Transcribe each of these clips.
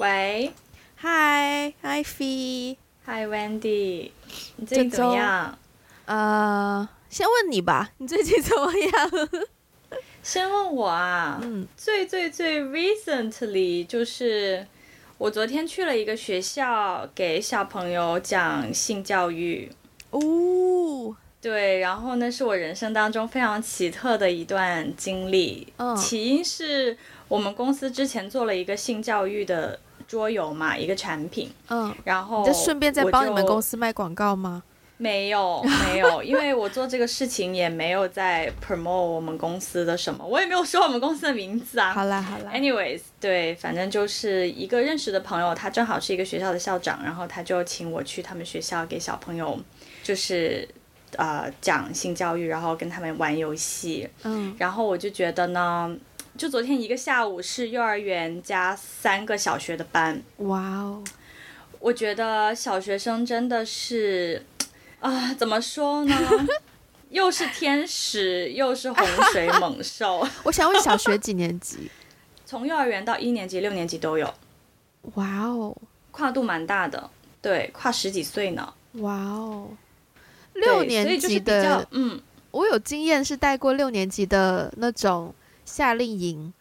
喂，Hi，Hi Fee，Hi Wendy，你最近怎么样？呃，先问你吧，你最近怎么样？先问我啊，嗯，最最最 recently 就是我昨天去了一个学校，给小朋友讲性教育。哦，对，然后那是我人生当中非常奇特的一段经历。嗯，起因是我们公司之前做了一个性教育的桌游嘛，一个产品。嗯，然后就顺便再帮你们公司卖广告吗？没有，没有，因为我做这个事情也没有在 promote 我们公司的什么，我也没有说我们公司的名字啊。好啦，好啦。Anyways，对，反正就是一个认识的朋友，他正好是一个学校的校长，然后他就请我去他们学校给小朋友，就是呃讲性教育，然后跟他们玩游戏。嗯。然后我就觉得呢，就昨天一个下午是幼儿园加三个小学的班。哇哦。我觉得小学生真的是。啊，怎么说呢？又是天使，又是洪水 猛兽。我想问，小学几年级？从幼儿园到一年级、六年级都有。哇哦，跨度蛮大的，对，跨十几岁呢。哇哦，六年级的，嗯，我有经验是带过六年级的那种夏令营。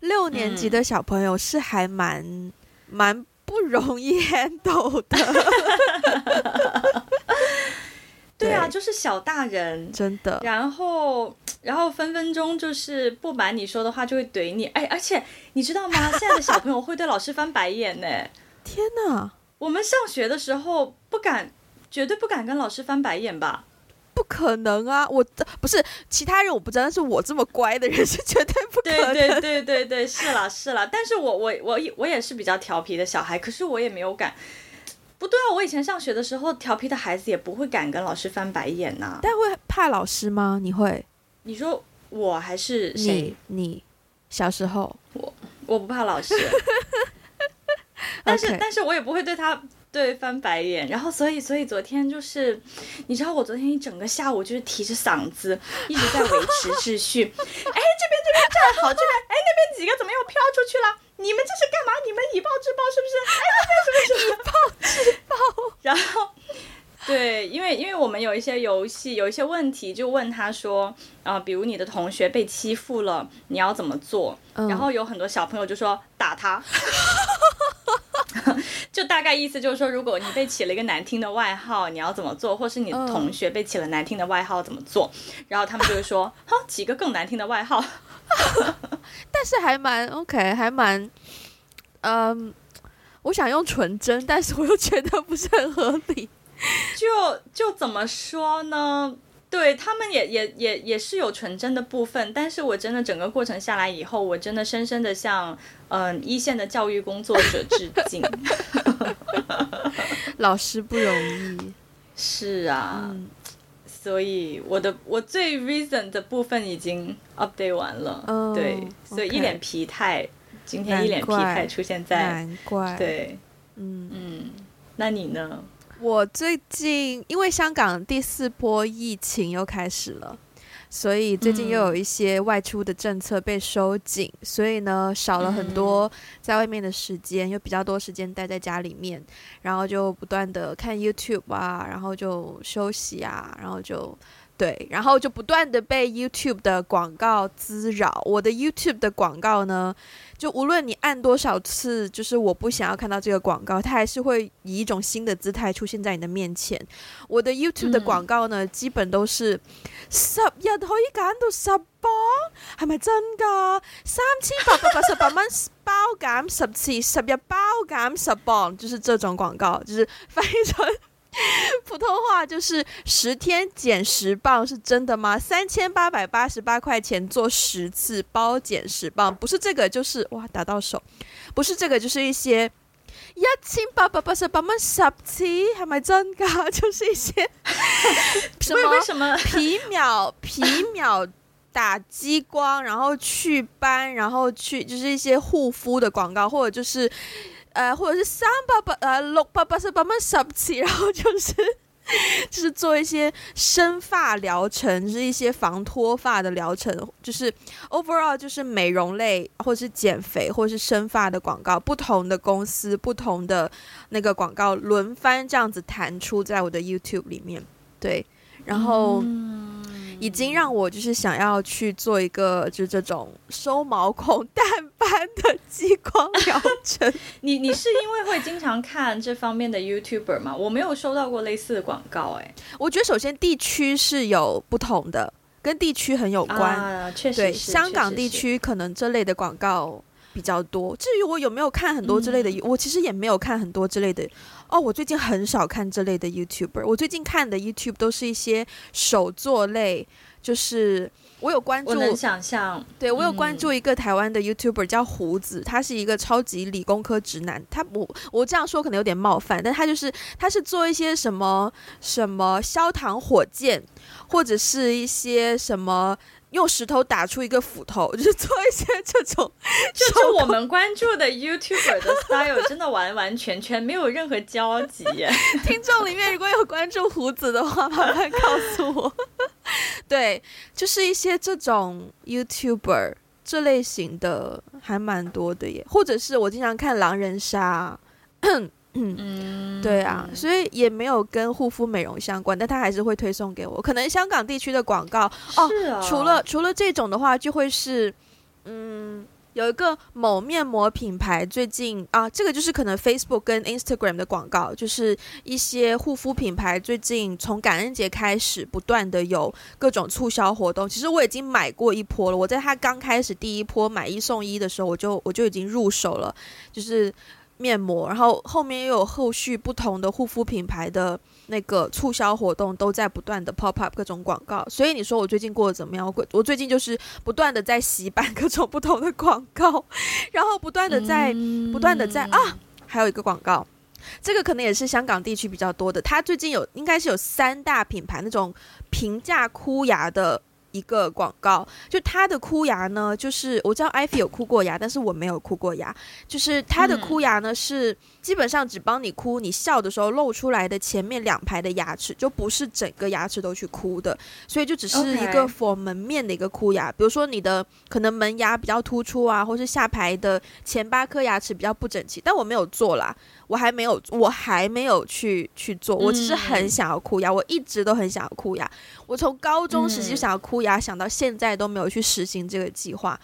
六年级的小朋友是还蛮、嗯、蛮不容易 handle 的。对啊，就是小大人，真的。然后，然后分分钟就是不瞒你说的话就会怼你。哎，而且你知道吗？现在的小朋友会对老师翻白眼呢。天哪！我们上学的时候不敢，绝对不敢跟老师翻白眼吧？不可能啊！我不是其他人我不知道，但是我这么乖的人是绝对不可能。对对对对对，是啦是啦。但是我我我我也是比较调皮的小孩，可是我也没有敢。不对啊！我以前上学的时候，调皮的孩子也不会敢跟老师翻白眼呐、啊。但会怕老师吗？你会？你说我还是谁？你，你小时候，我我不怕老师，但是.但是我也不会对他对翻白眼。然后所以所以昨天就是，你知道我昨天一整个下午就是提着嗓子一直在维持秩序。哎，这边这边站好，这边哎那边几个怎么又飘出去了？你们这是干嘛？你们以暴制暴是不是？哎，这边是不是 以暴制暴？然后，对，因为因为我们有一些游戏，有一些问题，就问他说，啊、呃，比如你的同学被欺负了，你要怎么做？嗯、然后有很多小朋友就说打他，就大概意思就是说，如果你被起了一个难听的外号，你要怎么做？或是你的同学被起了难听的外号怎么做？嗯、然后他们就会说，哈，起个更难听的外号。但是还蛮 OK，还蛮，嗯，我想用纯真，但是我又觉得不是很合理。就就怎么说呢？对，他们也也也也是有纯真的部分，但是我真的整个过程下来以后，我真的深深的向嗯一线的教育工作者致敬。老师不容易。是啊。嗯所以我的我最 reason 的部分已经 update 完了，oh, 对，所以一脸疲态.今天一脸疲态出现在，难怪，对，嗯嗯，那你呢？我最近因为香港第四波疫情又开始了。所以最近又有一些外出的政策被收紧，嗯、所以呢少了很多在外面的时间，又比较多时间待在家里面，然后就不断的看 YouTube 啊，然后就休息啊，然后就对，然后就不断的被 YouTube 的广告滋扰。我的 YouTube 的广告呢，就无论你按多少次，就是我不想要看到这个广告，它还是会以一种新的姿态出现在你的面前。我的 YouTube 的广告呢，嗯、基本都是十日可以减到十磅，系咪真㗎？三千八百八十八蚊包减十次，十日包减十磅，就是这种广告，就是翻译成。普通话就是十天减十磅，是真的吗？三千八百八十八块钱做十次包减十磅，不是这个就是哇打到手，不是这个就是一些一千八百八十八蚊十次，系咪真噶？就是一些 什么什么皮秒皮秒打激光，然后祛斑，然后去就是一些护肤的广告，或者就是。呃，或者是三百八呃六百八十八蚊十次，然后就是 就是做一些生发疗程，就是一些防脱发的疗程，就是 overall 就是美容类，或是减肥，或是生发的广告，不同的公司，不同的那个广告轮番这样子弹出在我的 YouTube 里面，对，然后。已经让我就是想要去做一个就这种收毛孔淡斑的激光疗程。你你是因为会经常看这方面的 YouTuber 吗？我没有收到过类似的广告哎。我觉得首先地区是有不同的，跟地区很有关。啊，确实。对，香港地区可能这类的广告比较多。至于我有没有看很多之类的，嗯，我其实也没有看很多之类的。哦，我最近很少看这类的 YouTuber。我最近看的 YouTube 都是一些手作类，就是我有关注。我能想象，对，我有关注一个台湾的 YouTuber 叫胡子，他是一个超级理工科直男。他我我这样说可能有点冒犯，但他就是他是做一些什么什么焦糖火箭，或者是一些什么。用石头打出一个斧头，就是做一些这种，就是我们关注的 YouTuber 的 style 真的完完全全没有任何交集耶。听众里面如果有关注胡子的话，麻烦告诉我。对，就是一些这种 YouTuber 这类型的还蛮多的耶，或者是我经常看狼人杀。嗯，对啊，所以也没有跟护肤美容相关，但他还是会推送给我。可能香港地区的广告哦，哦，除了除了这种的话，就会是嗯，有一个某面膜品牌最近啊，这个就是可能 Facebook 跟 Instagram 的广告，就是一些护肤品牌最近从感恩节开始不断的有各种促销活动。其实我已经买过一波了，我在他刚开始第一波买一送一的时候，我就我就已经入手了，就是。面膜，然后后面又有后续不同的护肤品牌的那个促销活动，都在不断的 pop up 各种广告。所以你说我最近过得怎么样？我我最近就是不断的在洗版各种不同的广告，然后不断的在不断的在啊，还有一个广告，这个可能也是香港地区比较多的。它最近有应该是有三大品牌那种平价箍牙的。一个广告，就他的箍牙呢，就是我知道艾菲有箍过牙，但是我没有箍过牙。就是他的箍牙呢，是基本上只帮你箍你笑的时候露出来的前面两排的牙齿，就不是整个牙齿都去箍的，所以就只是一个 for 门面的一个箍牙。比如说你的可能门牙比较突出啊，或是下排的前八颗牙齿比较不整齐，但我没有做啦。我还没有，我还没有去去做。我其实很想要哭牙，我一直都很想要哭牙。我从高中时期就想要哭牙，想到现在都没有去实行这个计划。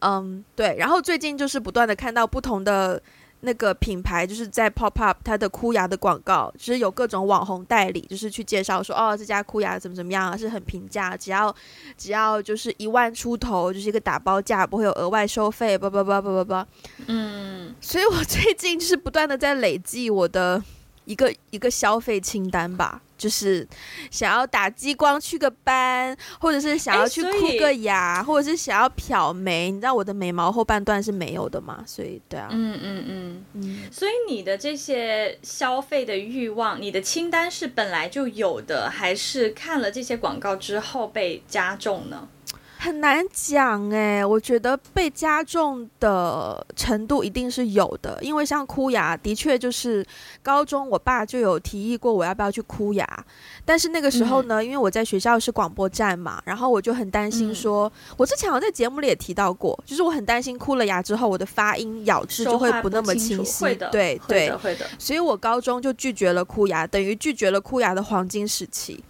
嗯，对。然后最近就是不断的看到不同的。那个品牌就是在 pop up 它的箍牙的广告，就是有各种网红代理，就是去介绍说，哦，这家箍牙怎么怎么样，是很平价，只要只要就是一万出头，就是一个打包价，不会有额外收费，叭叭叭叭叭叭。嗯，所以我最近就是不断的在累积我的一个一个消费清单吧。就是想要打激光去个斑，或者是想要去箍个牙，或者是想要漂眉。你知道我的眉毛后半段是没有的嘛？所以对啊，嗯嗯嗯嗯。所以你的这些消费的欲望，你的清单是本来就有的，还是看了这些广告之后被加重呢？很难讲哎，我觉得被加重的程度一定是有的，因为像箍牙，的确就是高中我爸就有提议过我要不要去箍牙，但是那个时候呢，嗯、因为我在学校是广播站嘛，然后我就很担心说，嗯、我之前好像在节目里也提到过，就是我很担心箍了牙之后我的发音咬字就会不那么清晰，对对，所以我高中就拒绝了箍牙，等于拒绝了箍牙的黄金时期。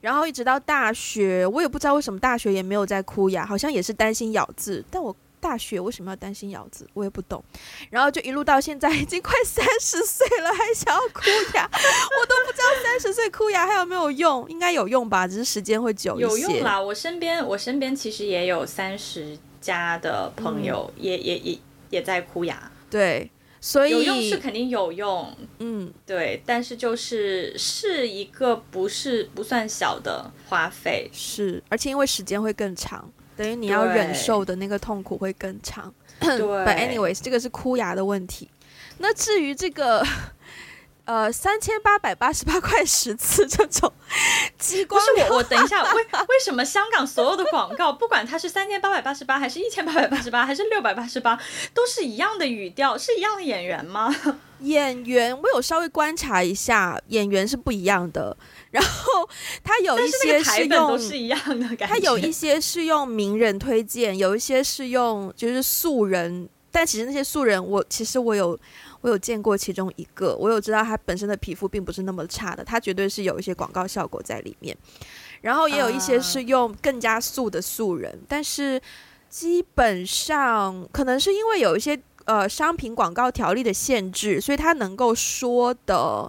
然后一直到大学，我也不知道为什么大学也没有在哭牙，好像也是担心咬字。但我大学为什么要担心咬字，我也不懂。然后就一路到现在，已经快三十岁了，还想要哭牙，我都不知道三十岁哭牙还有没有用，应该有用吧，只是时间会久一些。有用啦，我身边我身边其实也有三十加的朋友，嗯、也也也也在哭牙。对。所以有用是肯定有用，嗯，对，但是就是是一个不是不算小的花费，是，而且因为时间会更长，等于你要忍受的那个痛苦会更长。对，But anyways，这个是枯牙的问题。那至于这个，呃，三千八百八十八 块十次这种激光，不是我，我等一下，为为什么香港所有的广告，不管它是三千八百八十八，还是一千八百八十八，还是六百八十八，都是一样的语调，是一样的演员吗？演员，我有稍微观察一下，演员是不一样的。然后他有一些是用，是一样的感觉。他有一些是用名人推荐，有一些是用就是素人，但其实那些素人，我其实我有。我有见过其中一个，我有知道他本身的皮肤并不是那么差的，他绝对是有一些广告效果在里面。然后也有一些是用更加素的素人，呃、但是基本上可能是因为有一些呃商品广告条例的限制，所以他能够说的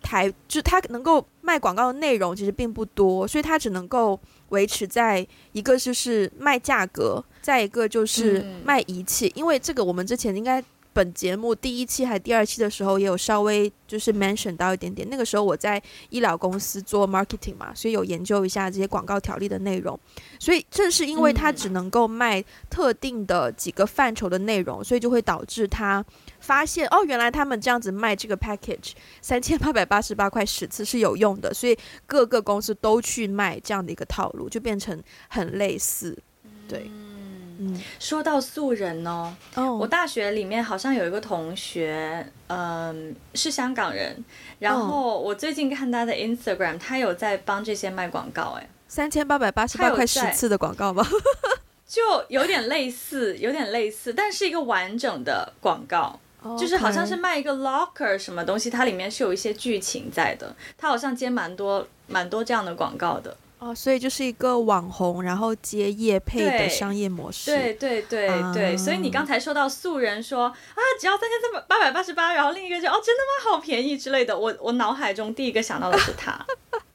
台，就他能够卖广告的内容其实并不多，所以他只能够维持在一个就是卖价格，再一个就是卖仪器，嗯、因为这个我们之前应该。本节目第一期还第二期的时候，也有稍微就是 mention 到一点点。那个时候我在医疗公司做 marketing 嘛，所以有研究一下这些广告条例的内容。所以正是因为它只能够卖特定的几个范畴的内容，所以就会导致他发现哦，原来他们这样子卖这个 package 三千八百八十八块十次是有用的，所以各个公司都去卖这样的一个套路，就变成很类似，对。嗯，说到素人哦，oh. 我大学里面好像有一个同学，嗯，是香港人。然后我最近看他的 Instagram，他有在帮这些卖广告，哎，三千八百八十八块十次的广告吗？就有点类似，有点类似，但是一个完整的广告.就是好像是卖一个 locker 什么东西，它里面是有一些剧情在的。他好像接蛮多蛮多这样的广告的。哦，所以就是一个网红，然后接业配的商业模式。对对对对，对，所以你刚才说到素人说啊，只要三千三百八百八十八，然后另一个就哦，真的吗？好便宜之类的。我我脑海中第一个想到的是他。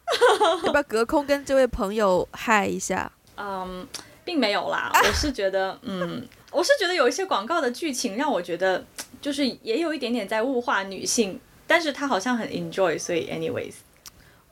要不要隔空跟这位朋友嗨一下？嗯，并没有啦。我是觉得，嗯，我是觉得有一些广告的剧情让我觉得，就是也有一点点在物化女性，但是他好像很 enjoy，所以 anyways，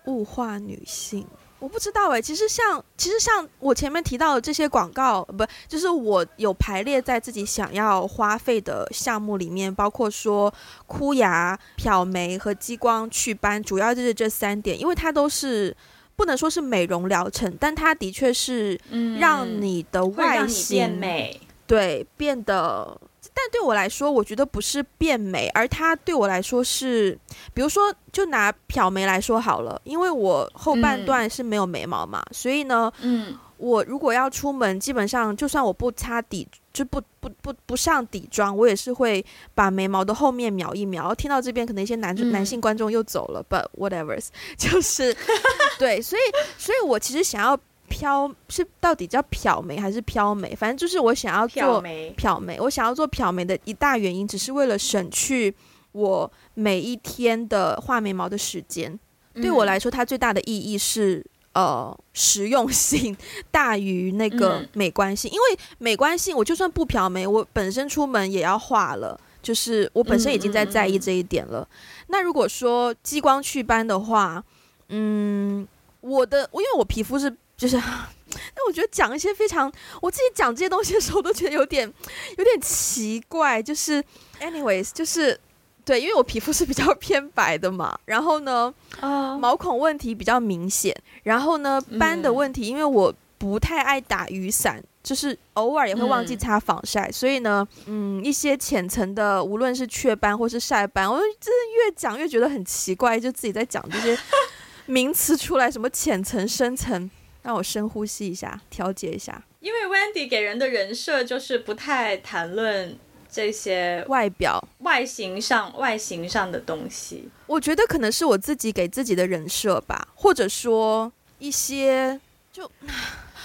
物化女性。我不知道哎，其实像其实像我前面提到的这些广告，不就是我有排列在自己想要花费的项目里面，包括说箍牙、漂眉和激光祛斑，主要就是这三点，因为它都是不能说是美容疗程，但它的确是让你的外形变美，对，变得。但对我来说，我觉得不是变美，而它对我来说是，比如说，就拿漂眉来说好了，因为我后半段是没有眉毛嘛，嗯、所以呢，嗯，我如果要出门，基本上就算我不擦底，就不不不不上底妆，我也是会把眉毛的后面描一描。听到这边，可能一些男、嗯、男性观众又走了，but whatever，就是 对，所以，所以我其实想要。飘是到底叫漂眉还是漂眉？反正就是我想要做漂眉。我想要做漂眉的一大原因，只是为了省去我每一天的画眉毛的时间。嗯、对我来说，它最大的意义是呃实用性 大于那个美观性。嗯、因为美观性，我就算不漂眉，我本身出门也要画了，就是我本身已经在在意这一点了。嗯嗯嗯，那如果说激光祛斑的话，嗯，我的我因为我皮肤是。就是，但我觉得讲一些非常，我自己讲这些东西的时候，都觉得有点有点奇怪。就是，anyways，就是对，因为我皮肤是比较 偏白的嘛，然后呢，啊，uh, 毛孔问题比较明显，然后呢，斑的问题，因为我不太爱打雨伞，就是偶尔也会忘记擦防晒，嗯、所以呢，嗯，一些浅层的，无论是雀斑或是晒斑，我真的越讲越觉得很奇怪，就自己在讲这些 名词出来，什么浅层、深层。让我深呼吸一下，调节一下。因为 Wendy 给人的人设就是不太谈论这些外表、外形上、外形上的东西。我觉得可能是我自己给自己的人设吧，或者说一些就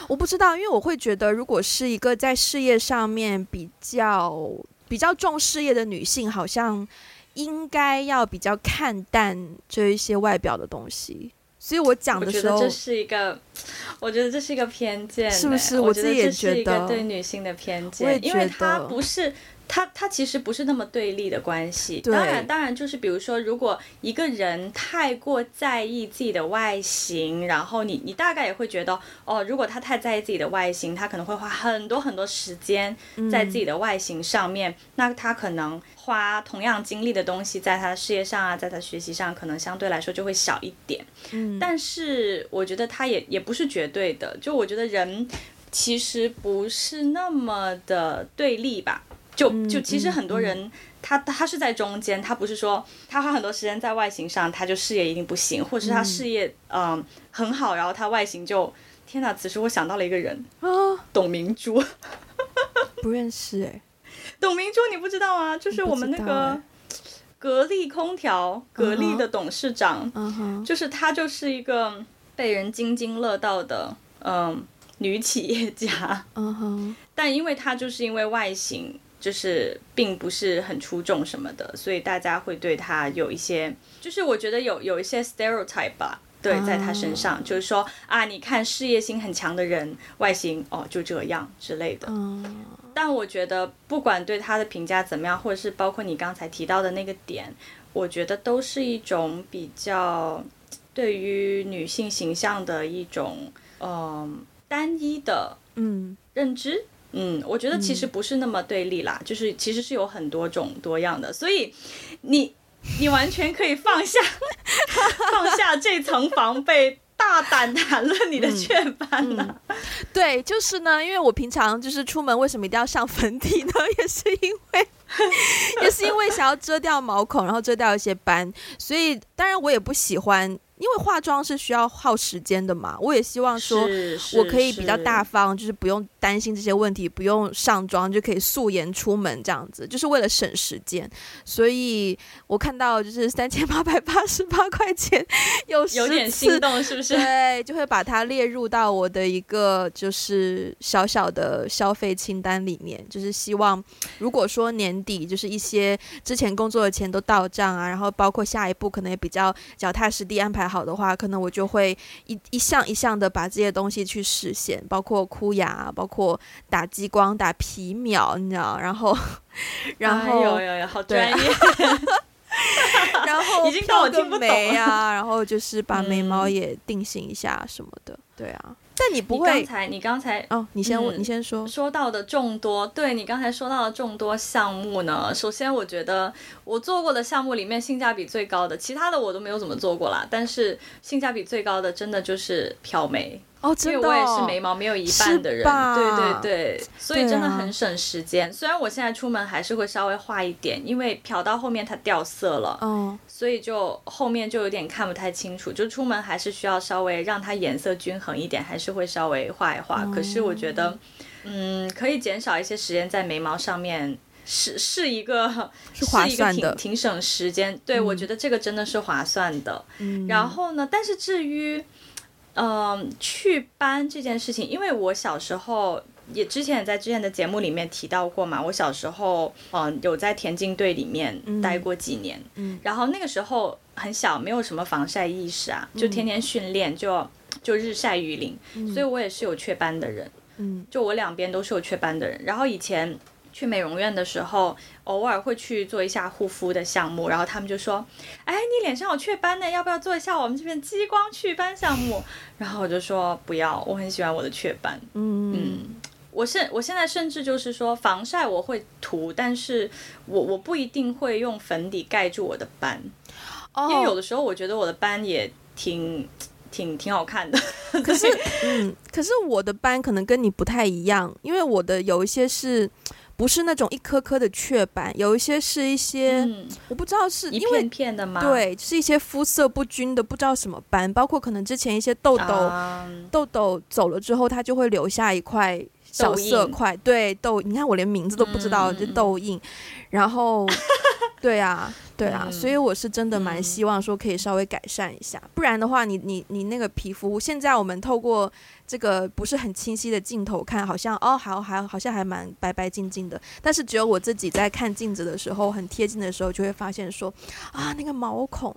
我不知道，因为我会觉得，如果是一个在事业上面比较比较重事业的女性，好像应该要比较看淡这一些外表的东西。所以我讲的时候，我觉得这是一个，我觉得这是一个偏见，是不是？我自己也觉得，这是一个对女性的偏见，因为它不是它它其实不是那么对立的关系。当然，当然就是比如说，如果一个人太过在意自己的外形，然后你你大概也会觉得，哦，如果他太在意自己的外形，他可能会花很多很多时间在自己的外形上面，嗯、那他可能花同样精力的东西在他的事业上啊，在他学习上，可能相对来说就会少一点。嗯，但是我觉得他也也不是绝对的，就我觉得人其实不是那么的对立吧。就就其实很多人，他他是在中间，他不是说他花很多时间在外形上，他就事业一定不行，或者是他事业嗯、呃、很好，然后他外形就天哪！此时我想到了一个人啊，董明珠，不认识哎、欸，董明珠你不知道啊？就是我们那个格力空调格力的董事长，uh huh. 就是他就是一个被人津津乐道的嗯、呃、女企业家，嗯哼、uh，huh. 但因为他就是因为外形。就是并不是很出众什么的，所以大家会对他有一些，就是我觉得有有一些 stereotype 吧，对，在他身上，oh. 就是说啊，你看事业心很强的人，外形哦就这样之类的。Oh. 但我觉得不管对他的评价怎么样，或者是包括你刚才提到的那个点，我觉得都是一种比较对于女性形象的一种嗯、呃、单一的嗯认知。嗯，我觉得其实不是那么对立啦，嗯、就是其实是有很多种多样的，所以你你完全可以放下 放下这层防备，大胆谈论你的雀斑呢、啊嗯嗯。对，就是呢，因为我平常就是出门为什么一定要上粉底呢？也是因为 也是因为想要遮掉毛孔，然后遮掉一些斑，所以当然我也不喜欢。因为化妆是需要耗时间的嘛，我也希望说，我可以比较大方，就是不用担心这些问题，不用上妆就可以素颜出门这样子，就是为了省时间。所以我看到就是三千八百八十八块钱有有点心动，是不是？对，就会把它列入到我的一个就是小小的消费清单里面，就是希望如果说年底就是一些之前工作的钱都到账啊，然后包括下一步可能也比较脚踏实地安排好的话，可能我就会一一项一项的把这些东西去实现，包括箍牙，包括打激光、打皮秒，你知道？然后，然后，有有有，好专业。已经到我听不懂啊，然后就是把眉毛也定型一下什么的，嗯、对啊。但你不会，刚才你刚才哦，你先问、嗯、你先说说到的众多，对你刚才说到的众多项目呢，首先我觉得我做过的项目里面性价比最高的，其他的我都没有怎么做过啦，但是性价比最高的真的就是漂眉。哦，真的哦，因为我也是眉毛没有一半的人，对对对，所以真的很省时间。啊、虽然我现在出门还是会稍微画一点，因为漂到后面它掉色了，嗯，所以就后面就有点看不太清楚。就出门还是需要稍微让它颜色均衡一点，还是会稍微画一画。哦、可是我觉得，嗯，可以减少一些时间在眉毛上面，是是一个是划算的，是一个挺挺省时间。对，嗯、我觉得这个真的是划算的。嗯，然后呢，但是至于。嗯，祛斑这件事情，因为我小时候也之前也在之前的节目里面提到过嘛，我小时候嗯有在田径队里面待过几年，嗯，然后那个时候很小，没有什么防晒意识啊，就天天训练，就就日晒雨淋，嗯，所以我也是有雀斑的人，嗯，就我两边都是有雀斑的人，然后以前。去美容院的时候，偶尔会去做一下护肤的项目，然后他们就说：“哎，你脸上有雀斑呢，要不要做一下我们这边激光祛斑项目？”然后我就说：“不要，我很喜欢我的雀斑。”嗯嗯，我现我现在甚至就是说防晒我会涂，但是我我不一定会用粉底盖住我的斑，哦、因为有的时候我觉得我的斑也挺挺挺好看的。可是嗯，可是我的斑可能跟你不太一样，因为我的有一些是。不是那种一颗颗的雀斑，有一些是一些，嗯、我不知道是因为一片片的吗？对，是一些肤色不均的，不知道什么斑，包括可能之前一些痘痘，嗯、痘痘走了之后，它就会留下一块小色块，对痘，你看我连名字都不知道，嗯、就痘印，然后，对啊。对啊，所以我是真的蛮希望说可以稍微改善一下，嗯、不然的话你，你你你那个皮肤，现在我们透过这个不是很清晰的镜头看，好像哦，还还好像还蛮白白净净的，但是只有我自己在看镜子的时候，很贴近的时候，就会发现说啊，那个毛孔，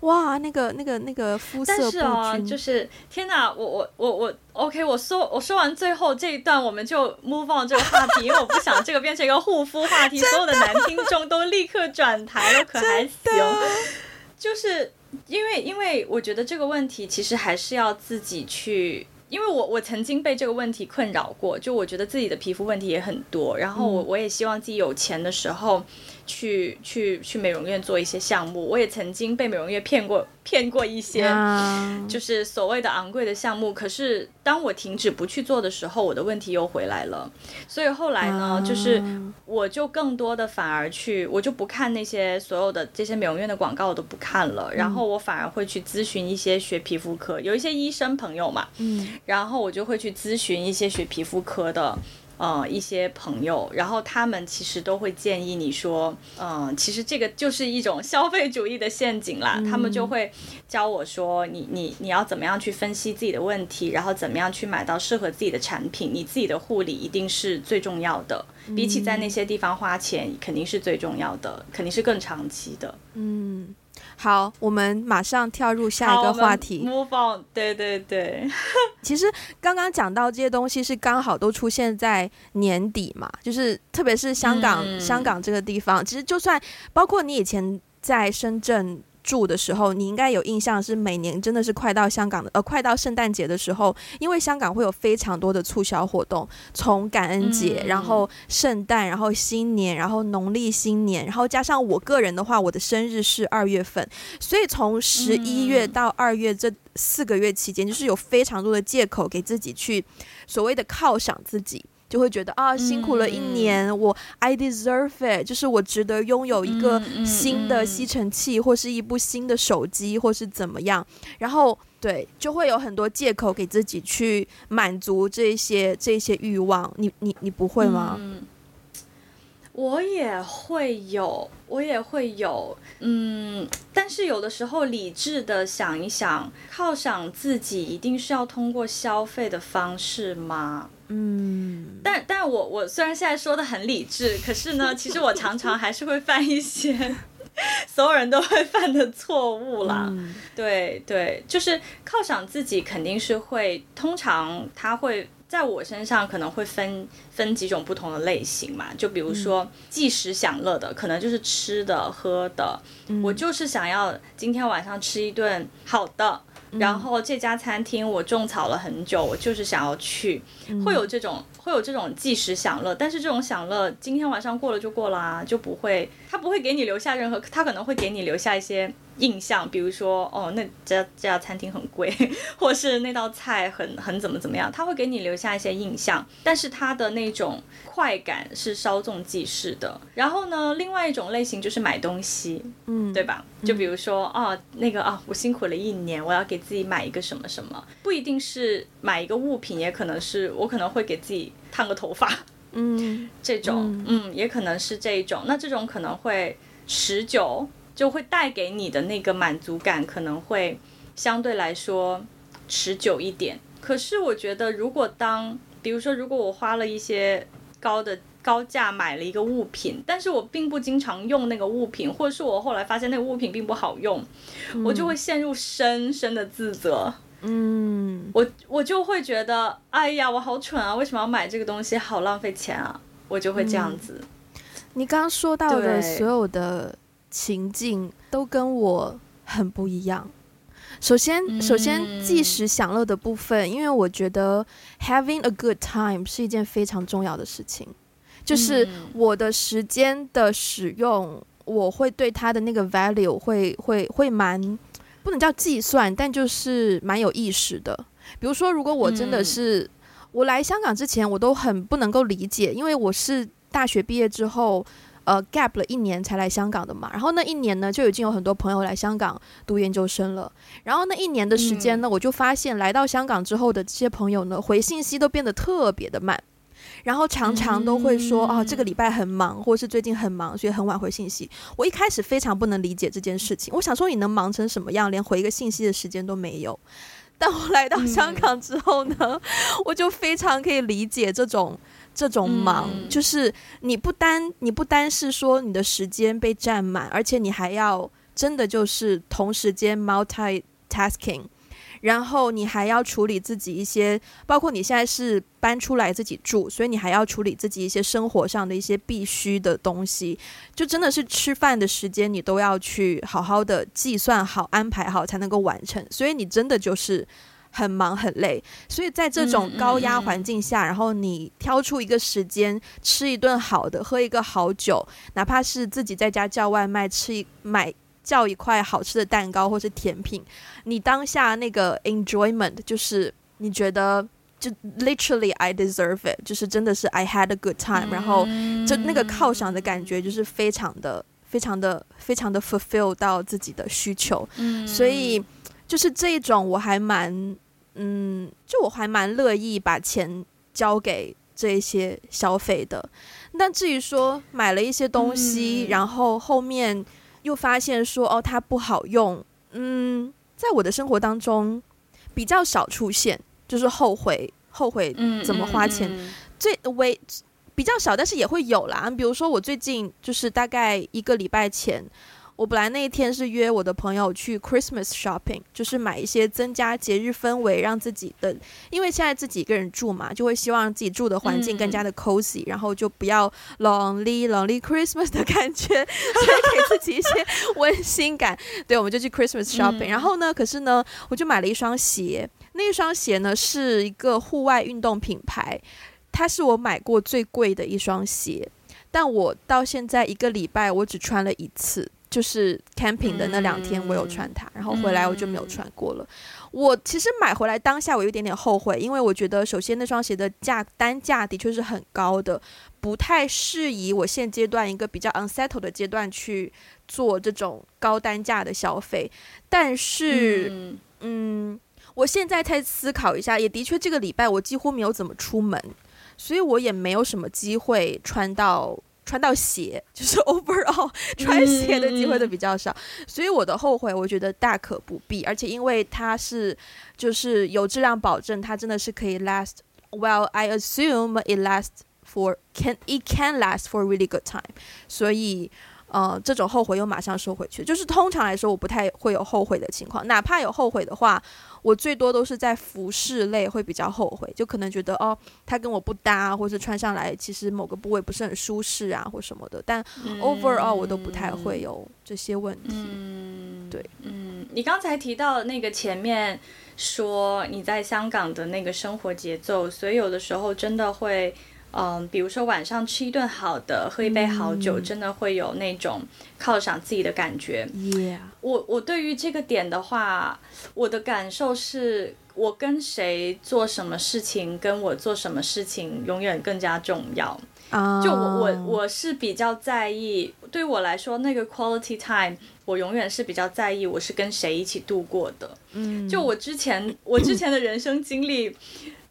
哇，那个那个那个肤色不均，但是哦，就是天哪，我我我我，OK，我说我说完最后这一段，我们就 move on 这个话题，因为我不想这个变成一个护肤话题，所有的男听众都立刻转台了，可还行，就是因为因为我觉得这个问题其实还是要自己去。因为我我曾经被这个问题困扰过，就我觉得自己的皮肤问题也很多，然后我我也希望自己有钱的时候。去去去美容院做一些项目，我也曾经被美容院骗过骗过一些，就是所谓的昂贵的项目。可是当我停止不去做的时候，我的问题又回来了。所以后来呢，就是我就更多的反而去，我就不看那些所有的这些美容院的广告，我都不看了。然后我反而会去咨询一些学皮肤科，有一些医生朋友嘛，嗯，然后我就会去咨询一些学皮肤科的。呃，一些朋友，然后他们其实都会建议你说，嗯、呃，其实这个就是一种消费主义的陷阱啦。嗯、他们就会教我说，你你你要怎么样去分析自己的问题，然后怎么样去买到适合自己的产品。你自己的护理一定是最重要的，比起在那些地方花钱，肯定是最重要的，肯定是更长期的。嗯。好，我们马上跳入下一个话题。Move on，对对对。其实刚刚讲到这些东西是刚好都出现在年底嘛，就是特别是香港，嗯、香港这个地方，其实就算包括你以前在深圳。住的时候，你应该有印象，是每年真的是快到香港的呃，快到圣诞节的时候，因为香港会有非常多的促销活动，从感恩节，嗯、然后圣诞，然后新年，然后农历新年，然后加上我个人的话，我的生日是二月份，所以从十一月到二月这四个月期间，就是有非常多的借口给自己去所谓的犒赏自己。就会觉得啊，辛苦了一年，嗯、我 I deserve it，就是我值得拥有一个新的吸尘器，或是一部新的手机，或是怎么样。然后对，就会有很多借口给自己去满足这些这些欲望。你你你不会吗？嗯，我也会有，我也会有，嗯，但是有的时候理智的想一想，犒赏自己一定是要通过消费的方式吗？嗯，但但我我虽然现在说的很理智，可是呢，其实我常常还是会犯一些所有人都会犯的错误啦。嗯、对对，就是犒赏自己肯定是会，通常他会在我身上可能会分分几种不同的类型嘛。就比如说即时享乐的，可能就是吃的喝的，嗯、我就是想要今天晚上吃一顿好的。然后这家餐厅我种草了很久，我就是想要去，会有这种会有这种即时享乐，但是这种享乐今天晚上过了就过了啊，就不会，他不会给你留下任何，他可能会给你留下一些。印象，比如说，哦，那家这家餐厅很贵，或是那道菜很很怎么怎么样，他会给你留下一些印象，但是他的那种快感是稍纵即逝的。然后呢，另外一种类型就是买东西，嗯，对吧？就比如说，哦，那个啊，我辛苦了一年，我要给自己买一个什么什么，不一定是买一个物品，也可能是我可能会给自己烫个头发，嗯，这种，嗯，嗯，也可能是这一种。那这种可能会持久。就会带给你的那个满足感可能会相对来说持久一点。可是我觉得，如果当比如说，如果我花了一些高的高价买了一个物品，但是我并不经常用那个物品，或者是我后来发现那个物品并不好用，我就会陷入深深的自责。嗯，我我就会觉得，哎呀，我好蠢啊！为什么要买这个东西？好浪费钱啊！我就会这样子。嗯，你刚刚说到的所有的。情境都跟我很不一样。首先，首先即时享乐的部分，因为我觉得 having a good time 是一件非常重要的事情。就是我的时间的使用，我会对它的那个 value 会会会蛮不能叫计算，但就是蛮有意识的。比如说，如果我真的是我来香港之前，我都很不能够理解，因为我是大学毕业之后。呃，gap 了一年才来香港的嘛，然后那一年呢，就已经有很多朋友来香港读研究生了。然后那一年的时间呢，嗯、我就发现来到香港之后的这些朋友呢，回信息都变得特别的慢。然后常常都会说啊，这个礼拜很忙，或是最近很忙，所以很晚回信息。我一开始非常不能理解这件事情，我想说你能忙成什么样，连回一个信息的时间都没有。但我来到香港之后呢，嗯、我就非常可以理解这种这种忙，嗯、就是你不单你不单是说你的时间被占满，而且你还要真的就是同时间 multitasking。然后你还要处理自己一些，包括你现在是搬出来自己住，所以你还要处理自己一些生活上的一些必须的东西，就真的是吃饭的时间你都要去好好的计算好、安排好才能够完成，所以你真的就是很忙很累。所以在这种高压环境下，然后你挑出一个时间吃一顿好的，喝一个好酒，哪怕是自己在家叫外卖吃一买。叫一块好吃的蛋糕或是甜品，你当下那个 enjoyment 就是你觉得就 literally I deserve it，就是真的是 I had a good time，然后就那个犒赏的感觉就是非常的、非常的、非常的 fulfill 到自己的需求，所以就是这一种我还蛮嗯，就我还蛮乐意把钱交给这一些消费的。但至于说买了一些东西，然后后面。又发现说哦，它不好用。嗯，在我的生活当中比较少出现，就是后悔后悔怎么花钱，嗯嗯嗯、最为比较少，但是也会有啦。比如说我最近就是大概一个礼拜前。我本来那一天是约我的朋友去 Christmas shopping，就是买一些增加节日氛围，让自己的，因为现在自己一个人住嘛，就会希望自己住的环境更加的 cozy，嗯、然后就不要 lonely lonely Christmas 的感觉，所以给自己一些 温馨感。对，我们就去 Christmas shopping，、嗯、然后呢，可是呢，我就买了一双鞋，那一双鞋呢是一个户外运动品牌，它是我买过最贵的一双鞋，但我到现在一个礼拜我只穿了一次。就是 camping 的那两天，我有穿它，然后回来我就没有穿过了。我其实买回来当下我有一点点后悔，因为我觉得首先那双鞋的价单价的确是很高的，不太适宜我现阶段一个比较 unsettled 的阶段去做这种高单价的消费。但是，嗯，嗯，我现在才思考一下，也的确这个礼拜我几乎没有怎么出门，所以我也没有什么机会穿到。穿到鞋就是 overall 穿鞋的机会都比较少，嗯、所以我的后悔，我觉得大可不必。而且因为它是就是有质量保证，它真的是可以 last。Well, I assume it lasts for can it can last for a really good time。所以呃，这种后悔又马上收回去。就是通常来说，我不太会有后悔的情况，哪怕有后悔的话。我最多都是在服饰类会比较后悔，就可能觉得哦，它跟我不搭，或是穿上来其实某个部位不是很舒适啊，或什么的。但 overall 我都不太会有这些问题。嗯，对，嗯，你刚才提到那个前面说你在香港的那个生活节奏，所以有的时候真的会。嗯，比如说晚上吃一顿好的，喝一杯好酒，嗯、真的会有那种犒赏自己的感觉。我我对于这个点的话，我的感受是我跟谁做什么事情，跟我做什么事情永远更加重要。Oh. 就我我我是比较在意，对于我来说，那个 quality time，我永远是比较在意我是跟谁一起度过的。嗯，就我之前我之前的人生经历。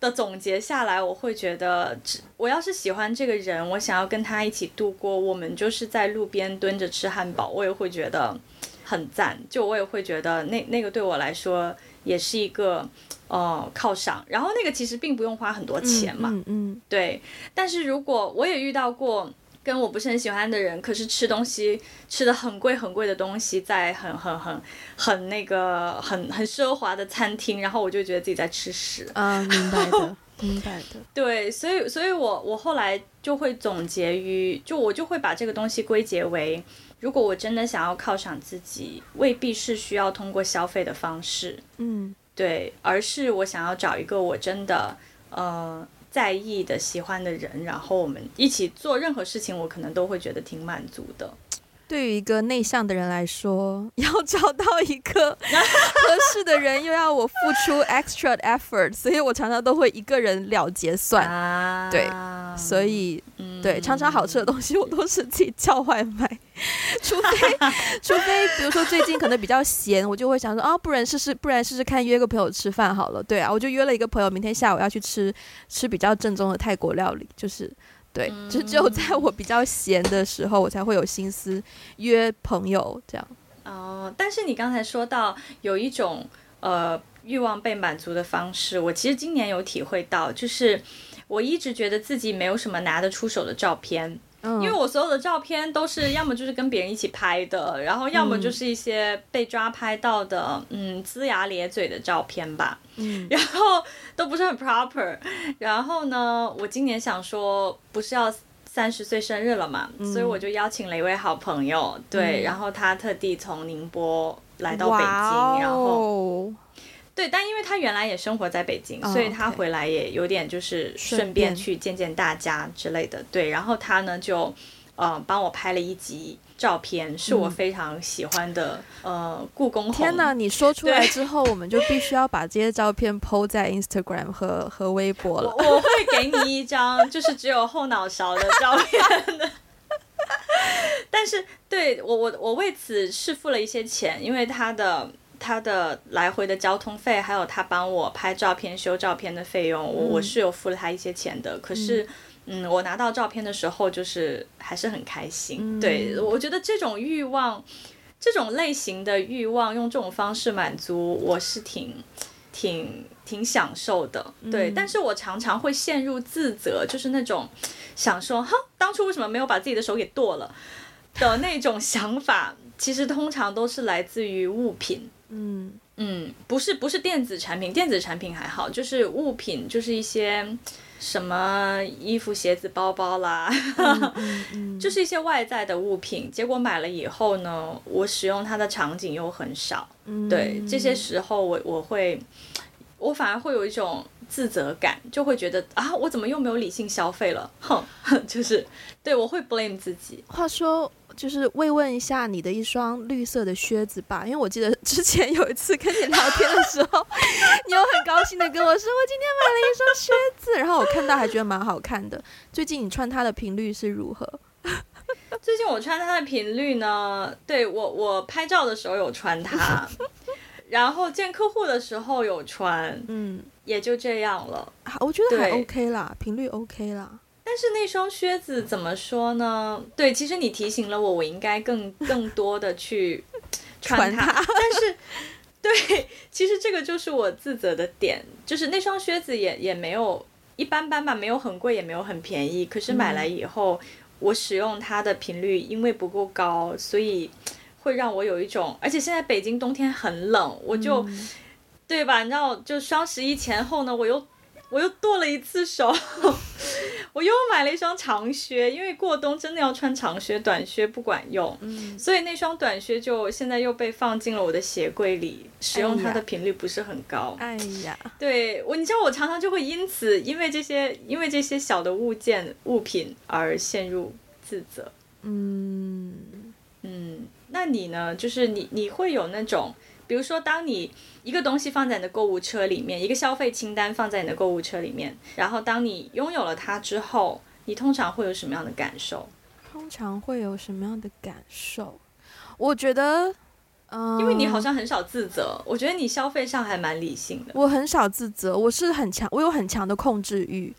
的总结下来，我会觉得，我要是喜欢这个人，我想要跟他一起度过，我们就是在路边蹲着吃汉堡，我也会觉得很赞。就我也会觉得那那个对我来说也是一个呃犒赏。然后那个其实并不用花很多钱嘛，嗯嗯，嗯对。但是如果我也遇到过。跟我不是很喜欢的人，可是吃东西吃的很贵很贵的东西，在很很很很那个很很奢华的餐厅，然后我就觉得自己在吃屎。啊，明白的，明白的。对，所以所以我我后来就会总结于，就我就会把这个东西归结为，如果我真的想要犒赏自己，未必是需要通过消费的方式，嗯，对，而是我想要找一个我真的呃。在意的、喜欢的人，然后我们一起做任何事情，我可能都会觉得挺满足的。对于一个内向的人来说，要找到一个合适的人，又要我付出 extra effort，所以我常常都会一个人了结算。啊、对，所以、嗯、对，常常好吃的东西我都是自己叫外卖。除非 除非比如说最近可能比较闲，我就会想说啊，不然试试，不然试试看约个朋友吃饭好了。对啊，我就约了一个朋友，明天下午要去吃吃比较正宗的泰国料理，就是对，嗯、就只有在我比较闲的时候，我才会有心思约朋友这样。哦，但是你刚才说到有一种呃欲望被满足的方式，我其实今年有体会到，就是我一直觉得自己没有什么拿得出手的照片，嗯，因为我所有的照片都是要么就是跟别人一起拍的，然后要么就是一些被抓拍到的，嗯，龇牙咧嘴的照片吧，嗯，然后都不是很 proper，然后呢，我今年想说不是要。三十岁生日了嘛，嗯，所以我就邀请了一位好朋友，对，嗯，然后他特地从宁波来到北京，哦，然后，对，但因为他原来也生活在北京，哦，所以他回来也有点就是顺便去见见大家之类的，对，然后他呢就，呃，帮我拍了一集。照片是我非常喜欢的，嗯、呃，故宫。天哪！你说出来之后，我们就必须要把这些照片 PO 在 Instagram 和和微博了。我，我会给你一张，就是只有后脑勺的照片的。但是，对我我我为此是付了一些钱，因为他的他的来回的交通费，还有他帮我拍照片、修照片的费用，我、嗯、我是有付了他一些钱的。可是。嗯嗯，我拿到照片的时候，就是还是很开心。嗯、对，我觉得这种欲望，这种类型的欲望，用这种方式满足，我是挺、挺、挺享受的。对、嗯，但是我常常会陷入自责，就是那种想说，哼，当初为什么没有把自己的手给剁了的那种想法，其实通常都是来自于物品。嗯嗯，不是不是电子产品，电子产品还好，就是物品，就是一些。什么衣服、鞋子、包包啦，嗯嗯嗯、就是一些外在的物品。结果买了以后呢，我使用它的场景又很少。嗯、对，这些时候我我会，我反而会有一种自责感，就会觉得啊，我怎么又没有理性消费了？哼，就是对我会 blame 自己。话说。就是慰问一下你的一双绿色的靴子吧，因为我记得之前有一次跟你聊天的时候，你有很高兴的跟我说，我今天买了一双靴子，然后我看到还觉得蛮好看的。最近你穿它的频率是如何？最近我穿它的频率呢？对，我我拍照的时候有穿它，然后见客户的时候有穿，嗯，也就这样了。我觉得还 OK 啦，频率 OK 啦。但是那双靴子怎么说呢？对，其实你提醒了我，我应该更 更多的去 穿它。但是，对，其实这个就是我自责的点，就是那双靴子也也没有一般般吧，没有很贵，也没有很便宜。可是买来以后，嗯、我使用它的频率因为不够高，所以会让我有一种，而且现在北京冬天很冷，我就、嗯、对吧？你知道，就双十一前后呢，我又。我又剁了一次手，我又买了一双长靴，因为过冬真的要穿长靴，短靴不管用，嗯、所以那双短靴就现在又被放进了我的鞋柜里，使用它的频率不是很高。哎呀，对我，你知道我常常就会因此，因为这些，因为这些小的物件物品而陷入自责。嗯嗯，那你呢？就是你你会有那种。比如说，当你一个东西放在你的购物车里面，一个消费清单放在你的购物车里面，然后当你拥有了它之后，你通常会有什么样的感受？通常会有什么样的感受？我觉得，嗯，因为你好像很少自责，我觉得你消费上还蛮理性的。我很少自责，我是很强，我有很强的控制欲，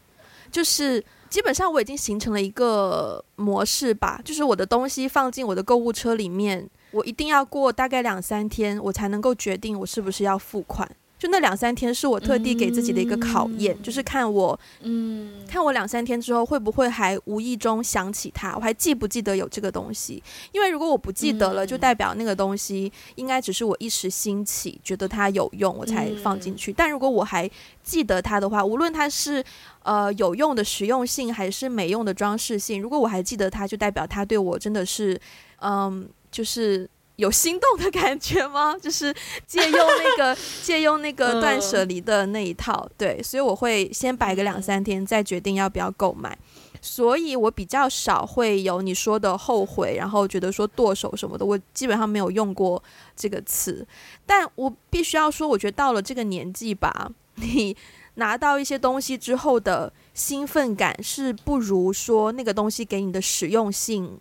就是基本上我已经形成了一个模式吧，就是我的东西放进我的购物车里面。我一定要过大概两三天，我才能够决定我是不是要付款。就那两三天是我特地给自己的一个考验，嗯、就是看我，嗯，看我两三天之后会不会还无意中想起它，我还记不记得有这个东西？因为如果我不记得了，就代表那个东西应该只是我一时兴起，觉得它有用，我才放进去。但如果我还记得它的话，无论它是呃有用的实用性还是没用的装饰性，如果我还记得它，就代表它对我真的是，嗯。就是有心动的感觉吗？就是借用那个 借用那个断舍离的那一套，对，所以我会先摆个两三天，再决定要不要购买。所以我比较少会有你说的后悔，然后觉得说剁手什么的，我基本上没有用过这个词。但我必须要说，我觉得到了这个年纪吧，你拿到一些东西之后的兴奋感是不如说那个东西给你的实用性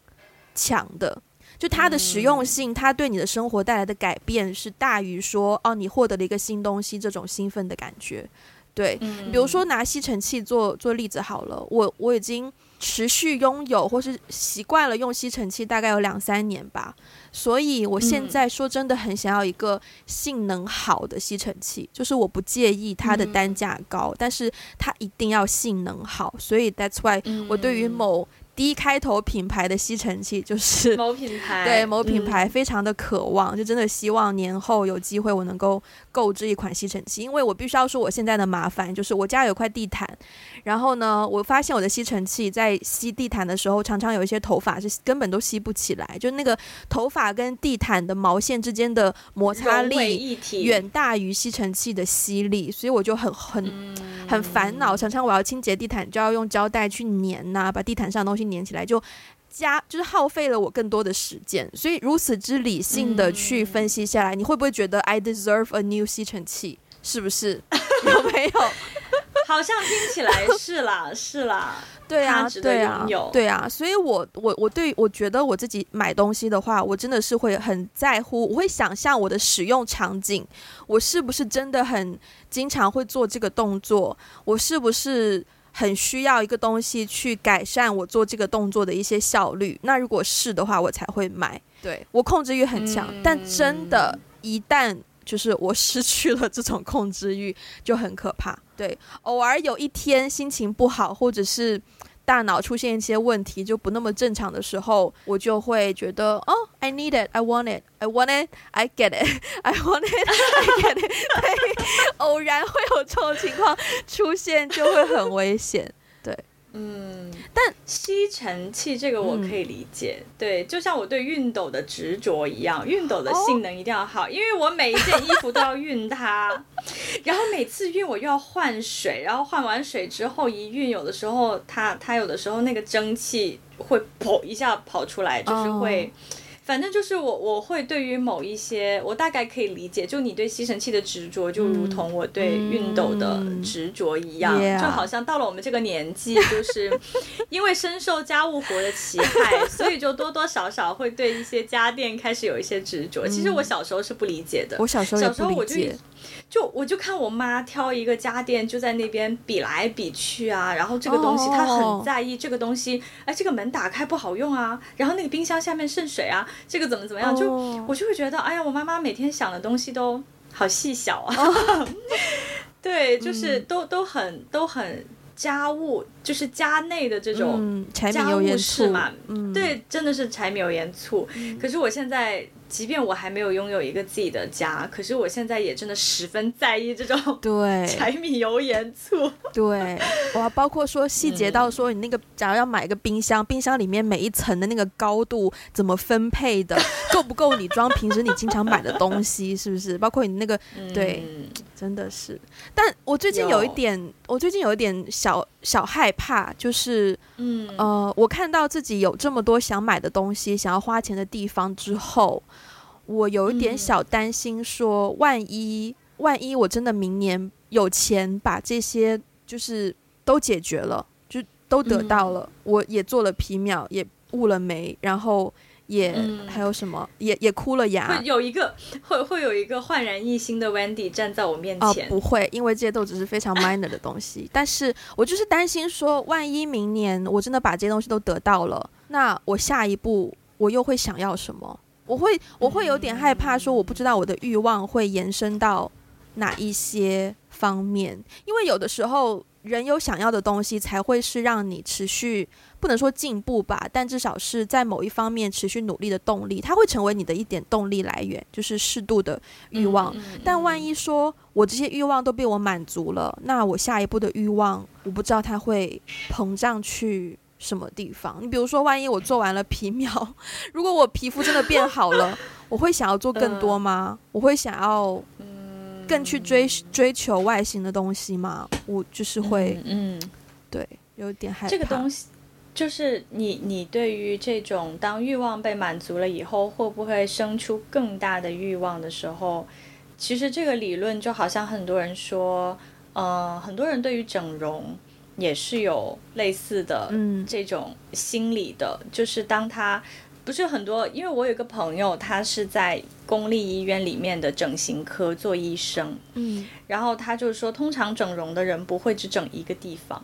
强的。就它的实用性，它对你的生活带来的改变是大于说哦，你获得了一个新东西这种兴奋的感觉。对，比如说拿吸尘器做做例子好了，我我已经持续拥有或是习惯了用吸尘器，大概有两三年吧。所以我现在说真的很想要一个性能好的吸尘器，就是我不介意它的单价高，但是它一定要性能好。所以 that's why 我对于某 D 开头品牌的吸尘器就是某品牌，对某品牌非常的渴望，就真的希望年后有机会我能够购置一款吸尘器，因为我必须要说我现在的麻烦就是我家有块地毯，然后呢，我发现我的吸尘器在吸地毯的时候，常常有一些头发是根本都吸不起来，就那个头发跟地毯的毛线之间的摩擦力远大于吸尘器的吸力，所以我就很很很烦恼，常常我要清洁地毯就要用胶带去粘呐、啊，把地毯上的东西。粘起来就加就是耗费了我更多的时间，所以如此之理性的去分析下来，嗯、你会不会觉得 I deserve a new 吸尘器？是不是？有没有？好像听起来是啦，是啦。对啊，对啊，对啊。所以我我我对我觉得我自己买东西的话，我真的是会很在乎，我会想象我的使用场景，我是不是真的很经常会做这个动作？我是不是？很需要一个东西去改善我做这个动作的一些效率，那如果是的话，我才会买。对，我控制欲很强，嗯，但真的，一旦就是我失去了这种控制欲，就很可怕。对，偶尔有一天心情不好，或者是。大脑出现一些问题就不那么正常的时候，我就会觉得哦，I need it, I want it, I want it, I get it, I want it, I get it。对，偶然会有这种情况出现，就会很危险。对。嗯，但吸尘器这个我可以理解，嗯、对，就像我对熨斗的执着一样，熨斗的性能一定要好，哦、因为我每一件衣服都要熨它，然后每次熨我又要换水，然后换完水之后一熨，有的时候它它有的时候那个蒸汽会噗一下跑出来，就是会。哦反正就是我，我会对于某一些，我大概可以理解，就你对吸尘器的执着，就如同我对熨斗的执着一样，就好像到了我们这个年纪，就是因为深受家务活的侵害，所以就多多少少会对一些家电开始有一些执着。其实我小时候是不理解的，我小时候小时候我就。就我就看我妈挑一个家电，就在那边比来比去啊，然后这个东西她很在意，这个东西，哎，这个门打开不好用啊，然后那个冰箱下面渗水啊，这个怎么怎么样，就我就会觉得，哎呀，我妈妈每天想的东西都好细小啊，对，就是都都很都很家务，就是家内的这种家务事嘛，对，真的是柴米油盐醋，可是我现在。即便我还没有拥有一个自己的家，可是我现在也真的十分在意这种对 柴米油盐醋。对，哇，包括说细节到说你那个，假如要买一个冰箱，冰箱里面每一层的那个高度怎么分配的，够不够你装平时你经常买的东西，是不是？包括你那个，对，真的是。但我最近有一点，我最近有一点小小害怕，就是，嗯呃，我看到自己有这么多想买的东西，想要花钱的地方之后。我有一点小担心，说万一万一我真的明年有钱把这些就是都解决了，就都得到了，我也做了皮秒，也雾了眉，然后也还有什么，也也哭了牙，会有一个会会有一个焕然一新的 Wendy 站在我面前。哦，不会，因为这些都只是非常 minor 的东西，但是我就是担心说，万一明年我真的把这些东西都得到了，那我下一步我又会想要什么？我会我会有点害怕，说我不知道我的欲望会延伸到哪一些方面，因为有的时候人有想要的东西，才会是让你持续不能说进步吧，但至少是在某一方面持续努力的动力，它会成为你的一点动力来源，就是适度的欲望。但万一说我这些欲望都被我满足了，那我下一步的欲望，我不知道它会膨胀去。什么地方？你比如说，万一我做完了皮秒，如果我皮肤真的变好了，我会想要做更多吗？我会想要更去追追求外形的东西吗？我就是会，嗯，对，有点害怕。这个东西就是你，你对于这种当欲望被满足了以后，会不会生出更大的欲望的时候？其实这个理论就好像很多人说，呃，很多人对于整容。也是有类似的这种心理的，嗯、就是当他不是很多，因为我有一个朋友，他是在公立医院里面的整形科做医生，嗯，然后他就说，通常整容的人不会只整一个地方，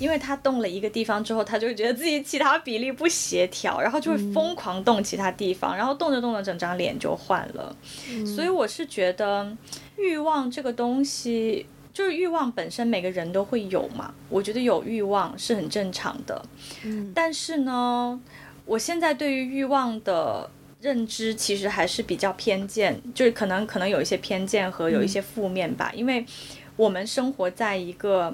因为他动了一个地方之后，他就觉得自己其他比例不协调，然后就会疯狂动其他地方，嗯、然后动着动着整张脸就换了。嗯、所以我是觉得欲望这个东西，就是欲望本身，每个人都会有嘛。我觉得有欲望是很正常的，嗯，但是呢。我现在对于欲望的认知其实还是比较偏见，就是可能可能有一些偏见和有一些负面吧，嗯、因为我们生活在一个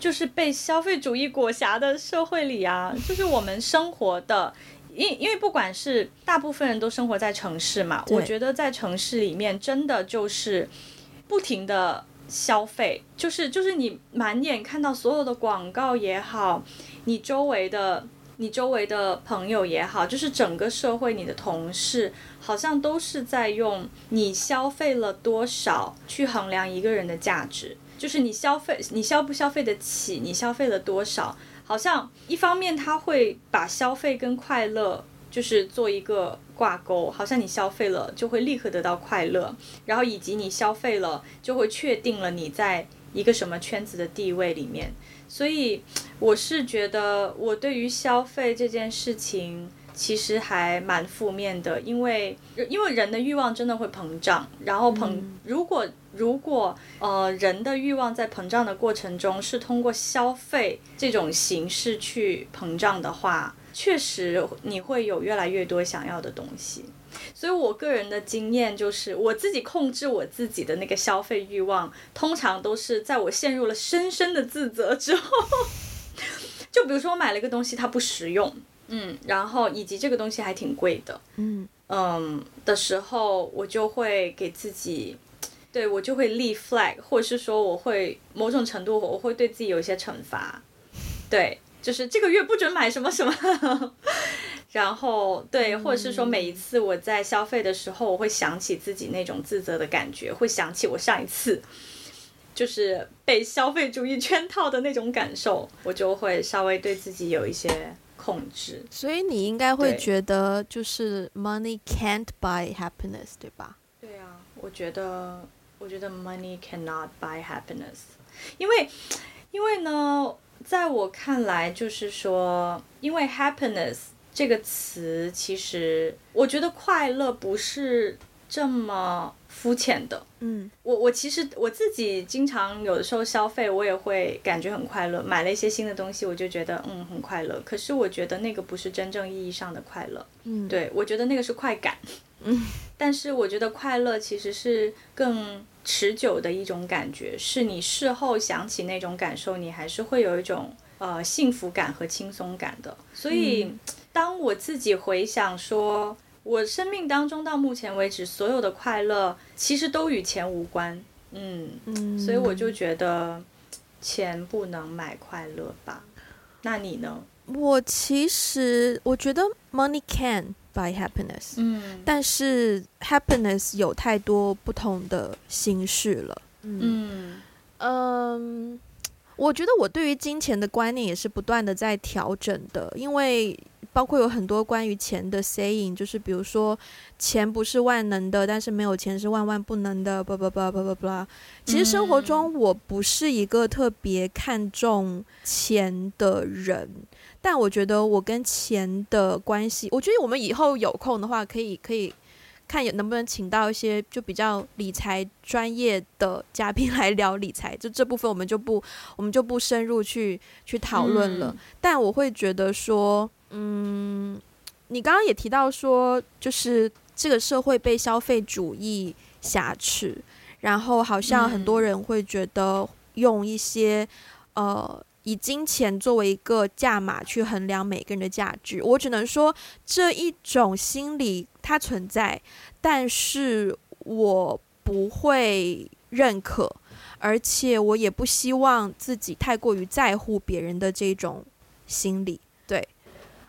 就是被消费主义裹挟的社会里啊，就是我们生活的，因因为不管是大部分人都生活在城市嘛，我觉得在城市里面真的就是不停的消费，就是就是你满眼看到所有的广告也好，你周围的。你周围的朋友也好，就是整个社会，你的同事好像都是在用你消费了多少去衡量一个人的价值，就是你消费，你消不消费得起，你消费了多少，好像一方面他会把消费跟快乐就是做一个挂钩，好像你消费了就会立刻得到快乐，然后以及你消费了就会确定了你在一个什么圈子的地位里面。所以我是觉得，我对于消费这件事情其实还蛮负面的，因为因为人的欲望真的会膨胀，然后膨如果如果呃人的欲望在膨胀的过程中是通过消费这种形式去膨胀的话，确实你会有越来越多想要的东西。所以，我个人的经验就是，我自己控制我自己的那个消费欲望，通常都是在我陷入了深深的自责之后。就比如说，我买了一个东西，它不实用，嗯，然后以及这个东西还挺贵的，嗯嗯的时候，我就会给自己，对，我就会立 flag，或者是说，我会某种程度我会对自己有一些惩罚，对，就是这个月不准买什么什么。然后，对，或者是说，每一次我在消费的时候，我会想起自己那种自责的感觉，会想起我上一次就是被消费主义圈套的那种感受，我就会稍微对自己有一些控制。所以你应该会觉得，就是 money can't buy happiness，对吧？对啊，我觉得，我觉得 money cannot buy happiness，因为，因为呢，在我看来，就是说，因为 happiness。这个词其实，我觉得快乐不是这么肤浅的。嗯，我我其实我自己经常有的时候消费，我也会感觉很快乐。买了一些新的东西，我就觉得嗯很快乐。可是我觉得那个不是真正意义上的快乐。嗯，对，我觉得那个是快感。嗯，但是我觉得快乐其实是更持久的一种感觉，是你事后想起那种感受，你还是会有一种呃幸福感和轻松感的。所以。嗯当我自己回想说，我生命当中到目前为止所有的快乐，其实都与钱无关。嗯，嗯，所以我就觉得钱不能买快乐吧。那你呢？我其实我觉得 money can buy happiness。嗯，但是 happiness 有太多不同的形式了。嗯嗯，我觉得我对于金钱的观念也是不断的在调整的，因为。包括有很多关于钱的 saying，就是比如说，钱不是万能的，但是没有钱是万万不能的。blah blah blah blah blah blah。其实生活中我不是一个特别看重钱的人，但我觉得我跟钱的关系，我觉得我们以后有空的话，可以可以看能不能请到一些就比较理财专业的嘉宾来聊理财。就这部分我们就不我们就不深入去去讨论了。但我会觉得说。嗯，你刚刚也提到说，就是这个社会被消费主义挟持，然后好像很多人会觉得用一些、嗯、呃以金钱作为一个价码去衡量每个人的价值。我只能说这一种心理它存在，但是我不会认可，而且我也不希望自己太过于在乎别人的这种心理。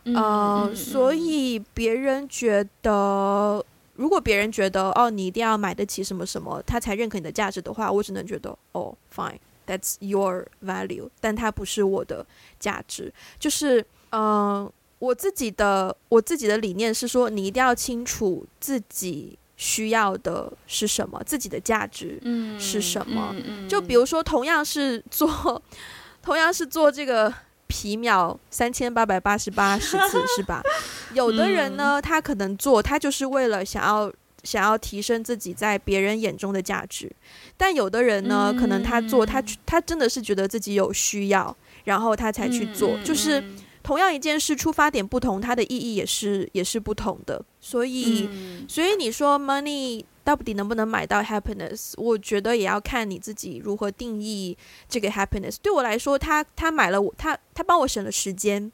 嗯、呃，所以别人觉得，如果别人觉得哦，你一定要买得起什么什么，他才认可你的价值的话，我只能觉得哦，fine，that's your value，但它不是我的价值。就是，嗯、呃，我自己的我自己的理念是说，你一定要清楚自己需要的是什么，自己的价值是什么。嗯嗯嗯、就比如说，同样是做，同样是做这个皮秒三千八百八十八十次，是吧？有的人呢，他可能做，他就是为了想要想要提升自己在别人眼中的价值。但有的人呢，可能他做，他他真的是觉得自己有需要，然后他才去做，就是。同样一件事，出发点不同，它的意义也是也是不同的。所以，嗯、所以你说 money 到底能不能买到 happiness？我觉得也要看你自己如何定义这个 happiness。对我来说，他他买了我，他他帮我省了时间。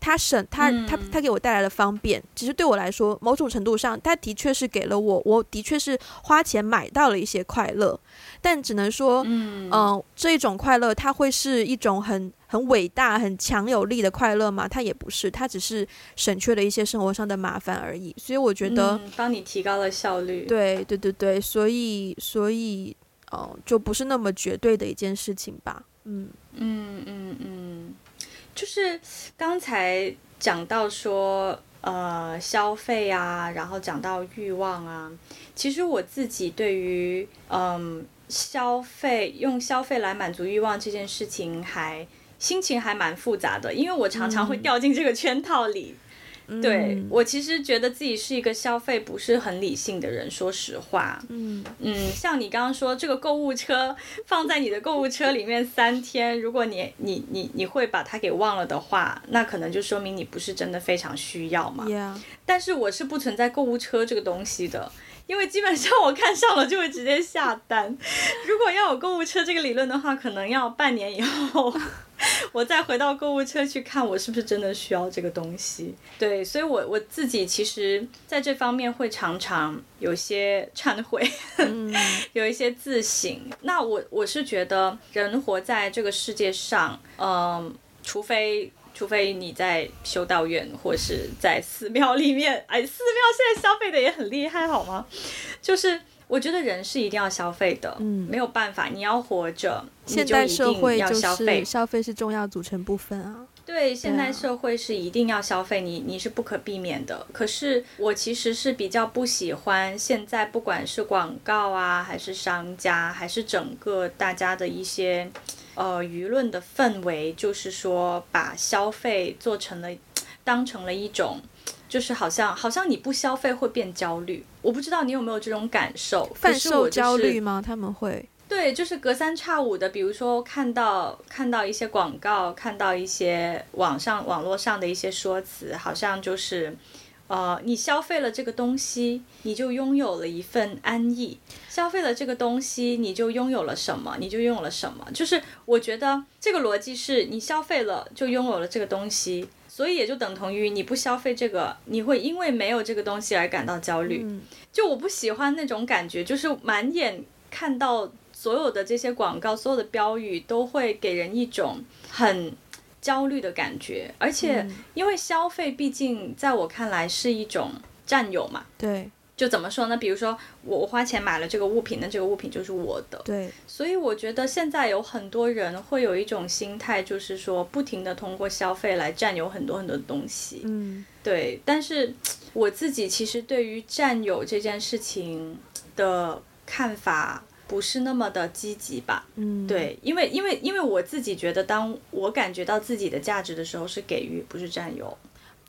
他省他他他给我带来了方便，其实对我来说，某种程度上，他的确是给了我，我的确是花钱买到了一些快乐，但只能说，嗯、呃，这一种快乐，它会是一种很很伟大、很强有力的快乐吗？它也不是，它只是省去了一些生活上的麻烦而已。所以我觉得，帮你提高了效率。对对对对，所以所以，哦、呃，就不是那么绝对的一件事情吧。嗯嗯嗯嗯。就是刚才讲到说，呃，消费啊，然后讲到欲望啊，其实我自己对于嗯、呃、消费用消费来满足欲望这件事情还，还心情还蛮复杂的，因为我常常会掉进这个圈套里。嗯对、嗯、我其实觉得自己是一个消费不是很理性的人，说实话。嗯嗯，像你刚刚说这个购物车放在你的购物车里面三天，如果你你你你会把它给忘了的话，那可能就说明你不是真的非常需要嘛。但是我是不存在购物车这个东西的，因为基本上我看上了就会直接下单。如果要有购物车这个理论的话，可能要半年以后。我再回到购物车去看，我是不是真的需要这个东西？对，所以我，我我自己其实在这方面会常常有些忏悔，嗯、有一些自省。那我我是觉得，人活在这个世界上，嗯、呃，除非除非你在修道院或是在寺庙里面，哎，寺庙现在消费的也很厉害，好吗？就是。我觉得人是一定要消费的，嗯，没有办法，你要活着，现代社会要消费，消费是重要组成部分啊。对，现代社会是一定要消费，你你是不可避免的。可是我其实是比较不喜欢现在，不管是广告啊，还是商家，还是整个大家的一些呃舆论的氛围，就是说把消费做成了，当成了一种。就是好像好像你不消费会变焦虑，我不知道你有没有这种感受？贩售焦虑吗？他们会对，就是隔三差五的，比如说看到看到一些广告，看到一些网上网络上的一些说辞，好像就是，呃，你消费了这个东西，你就拥有了一份安逸；消费了这个东西，你就拥有了什么？你就拥有了什么？就是我觉得这个逻辑是你消费了就拥有了这个东西。所以也就等同于你不消费这个，你会因为没有这个东西而感到焦虑。嗯。就我不喜欢那种感觉，就是满眼看到所有的这些广告，所有的标语都会给人一种很焦虑的感觉。而且因为消费毕竟在我看来是一种占有嘛。对。就怎么说呢？比如说，我花钱买了这个物品，那这个物品就是我的。对。所以我觉得现在有很多人会有一种心态，就是说不停的通过消费来占有很多很多的东西。嗯。对。但是我自己其实对于占有这件事情的看法不是那么的积极吧。嗯。对，因为因为因为我自己觉得，当我感觉到自己的价值的时候，是给予，不是占有。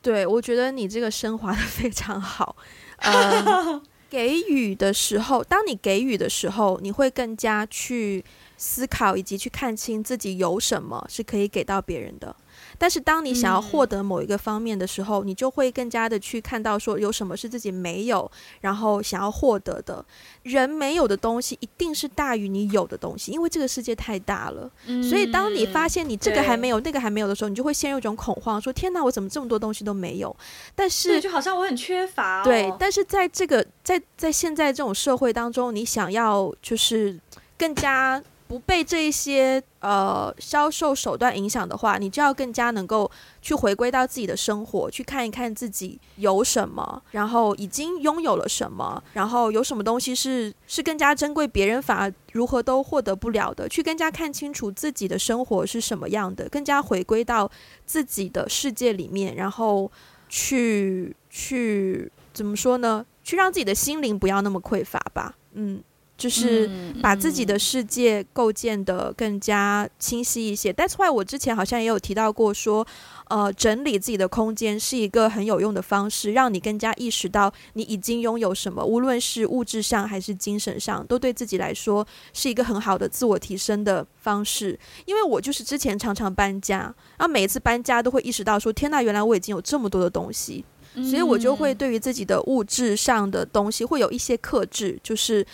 对，我觉得你这个升华的非常好。呃，给予的时候，当你给予的时候，你会更加去思考以及去看清自己有什么是可以给到别人的。但是，当你想要获得某一个方面的时候，嗯，你就会更加的去看到说有什么是自己没有，然后想要获得的。人没有的东西，一定是大于你有的东西，因为这个世界太大了。嗯，所以，当你发现你这个还没有，那个还没有的时候，你就会陷入一种恐慌，说：“天哪，我怎么这么多东西都没有？”但是，就好像我很缺乏哦。对，但是在这个在在现在这种社会当中，你想要就是更加。不被这一些呃销售手段影响的话，你就要更加能够去回归到自己的生活，去看一看自己有什么，然后已经拥有了什么，然后有什么东西是是更加珍贵，别人反而如何都获得不了的，去更加看清楚自己的生活是什么样的，更加回归到自己的世界里面，然后去去怎么说呢？去让自己的心灵不要那么匮乏吧，嗯。就是把自己的世界构建的更加清晰一些。That's why 我之前好像也有提到过，说，呃，整理自己的空间是一个很有用的方式，让你更加意识到你已经拥有什么，无论是物质上还是精神上，都对自己来说是一个很好的自我提升的方式。因为我就是之前常常搬家，然后每一次搬家都会意识到说，天呐，原来我已经有这么多的东西，所以我就会对于自己的物质上的东西会有一些克制，就是。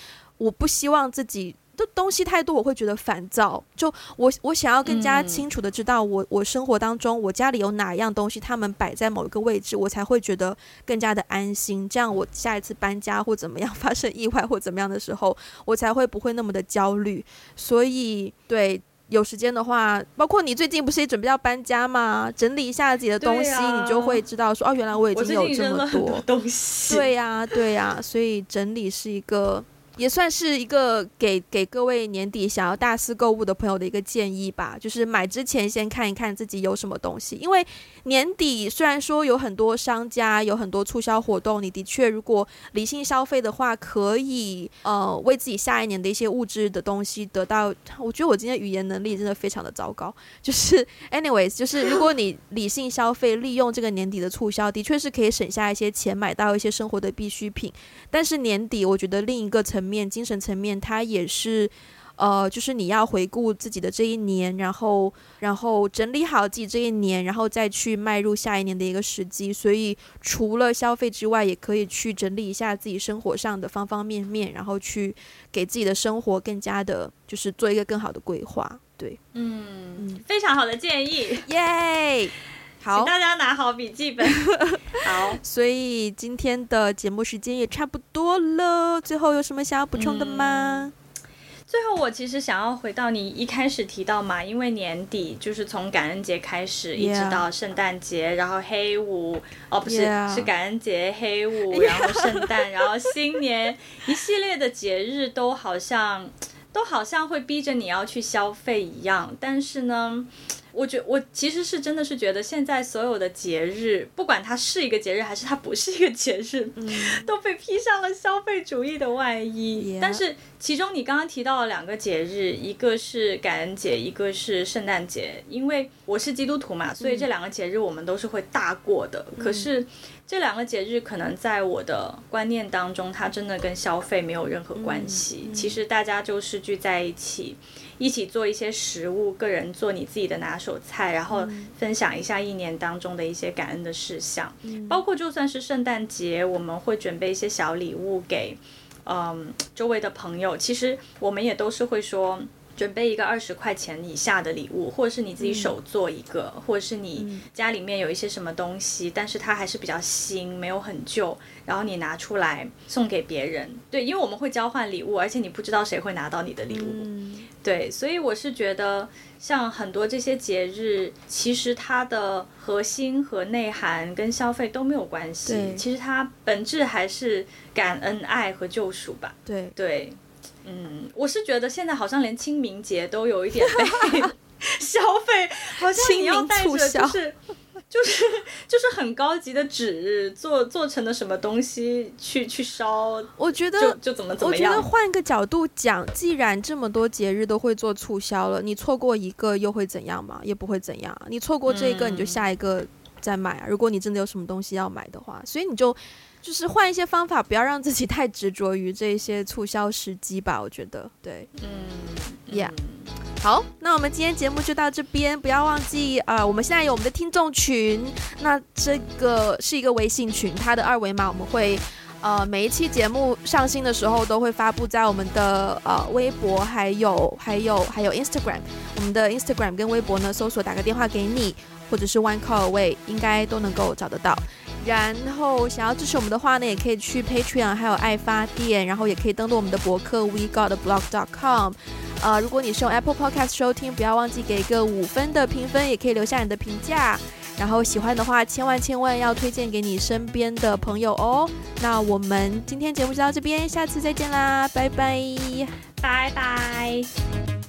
我不希望自己的东西太多，我会觉得烦躁。就我，我想要更加清楚的知道我，我我生活当中，我家里有哪一样东西，他们摆在某一个位置，我才会觉得更加的安心。这样，我下一次搬家或怎么样 发生意外或怎么样的时候，我才会不会那么的焦虑。所以，对，有时间的话，包括你最近不是也准备要搬家吗？整理一下自己的东西，啊、你就会知道说，哦，原来我已经有这么多东西。对呀、啊，对呀、啊，所以整理是一个。也算是一个给给各位年底想要大肆购物的朋友的一个建议吧，就是买之前先看一看自己有什么东西，因为年底虽然说有很多商家有很多促销活动，你的确如果理性消费的话，可以呃为自己下一年的一些物质的东西得到。我觉得我今天语言能力真的非常的糟糕，就是 anyways，就是如果你理性消费，利用这个年底的促销，的确是可以省下一些钱，买到一些生活的必需品。但是年底我觉得另一个层。面精神层面，它也是，呃，就是你要回顾自己的这一年，然后，然后整理好自己这一年，然后再去迈入下一年的一个时机。所以，除了消费之外，也可以去整理一下自己生活上的方方面面，然后去给自己的生活更加的，就是做一个更好的规划。对，嗯，非常好的建议，耶！好，请大家拿好笔记本。好，所以今天的节目时间也差不多了。最后有什么想要补充的吗？嗯，最后，我其实想要回到你一开始提到嘛，因为年底就是从感恩节开始一直到圣诞节，然后黑五哦，不是.是感恩节、黑五，然后圣诞，然后新年，一系列的节日都好像都好像会逼着你要去消费一样。但是呢，我觉我其实是真的是觉得现在所有的节日，不管它是一个节日还是它不是一个节日，嗯、都被披上了消费主义的外衣。但是其中你刚刚提到了两个节日，一个是感恩节，一个是圣诞节。因为我是基督徒嘛，所以这两个节日我们都是会大过的。嗯、可是这两个节日可能在我的观念当中，它真的跟消费没有任何关系。其实大家就是聚在一起。一起做一些食物，个人做你自己的拿手菜，然后分享一下一年当中的一些感恩的事项，嗯、包括就算是圣诞节，我们会准备一些小礼物给，嗯，周围的朋友。其实我们也都是会说。准备一个二十块钱以下的礼物，或者是你自己手做一个，嗯、或者是你家里面有一些什么东西，嗯、但是它还是比较新，没有很旧，然后你拿出来送给别人。对，因为我们会交换礼物，而且你不知道谁会拿到你的礼物。嗯、对，所以我是觉得，像很多这些节日，其实它的核心和内涵跟消费都没有关系。其实它本质还是感恩、爱和救赎吧。对对。嗯，我是觉得现在好像连清明节都有一点被 消费，好像你要带着就是就是就是很高级的纸做做成的什么东西去去烧，我觉得就就怎么怎么样。我觉得换个角度讲，既然这么多节日都会做促销了，你错过一个又会怎样嘛？也不会怎样。你错过这个，你就下一个再买啊。嗯、如果你真的有什么东西要买的话，所以你就。就是换一些方法，不要让自己太执着于这些促销时机吧。我觉得，对，嗯，Yeah，好，那我们今天节目就到这边，不要忘记啊、呃，我们现在有我们的听众群，那这个是一个微信群，它的二维码我们会呃每一期节目上新的时候都会发布在我们的呃微博，还有还有还有 Instagram，我们的 Instagram 跟微博呢，搜索打个电话给你，或者是 One Call Away，应该都能够找得到。然后想要支持我们的话呢，也可以去 Patreon，还有爱发电，然后也可以登录我们的博客 wegotblog.com。呃，如果你是用 Apple Podcast 收听，不要忘记给一个五分的评分，也可以留下你的评价。然后喜欢的话，千万千万要推荐给你身边的朋友哦。那我们今天节目就到这边，下次再见啦，拜拜，拜拜。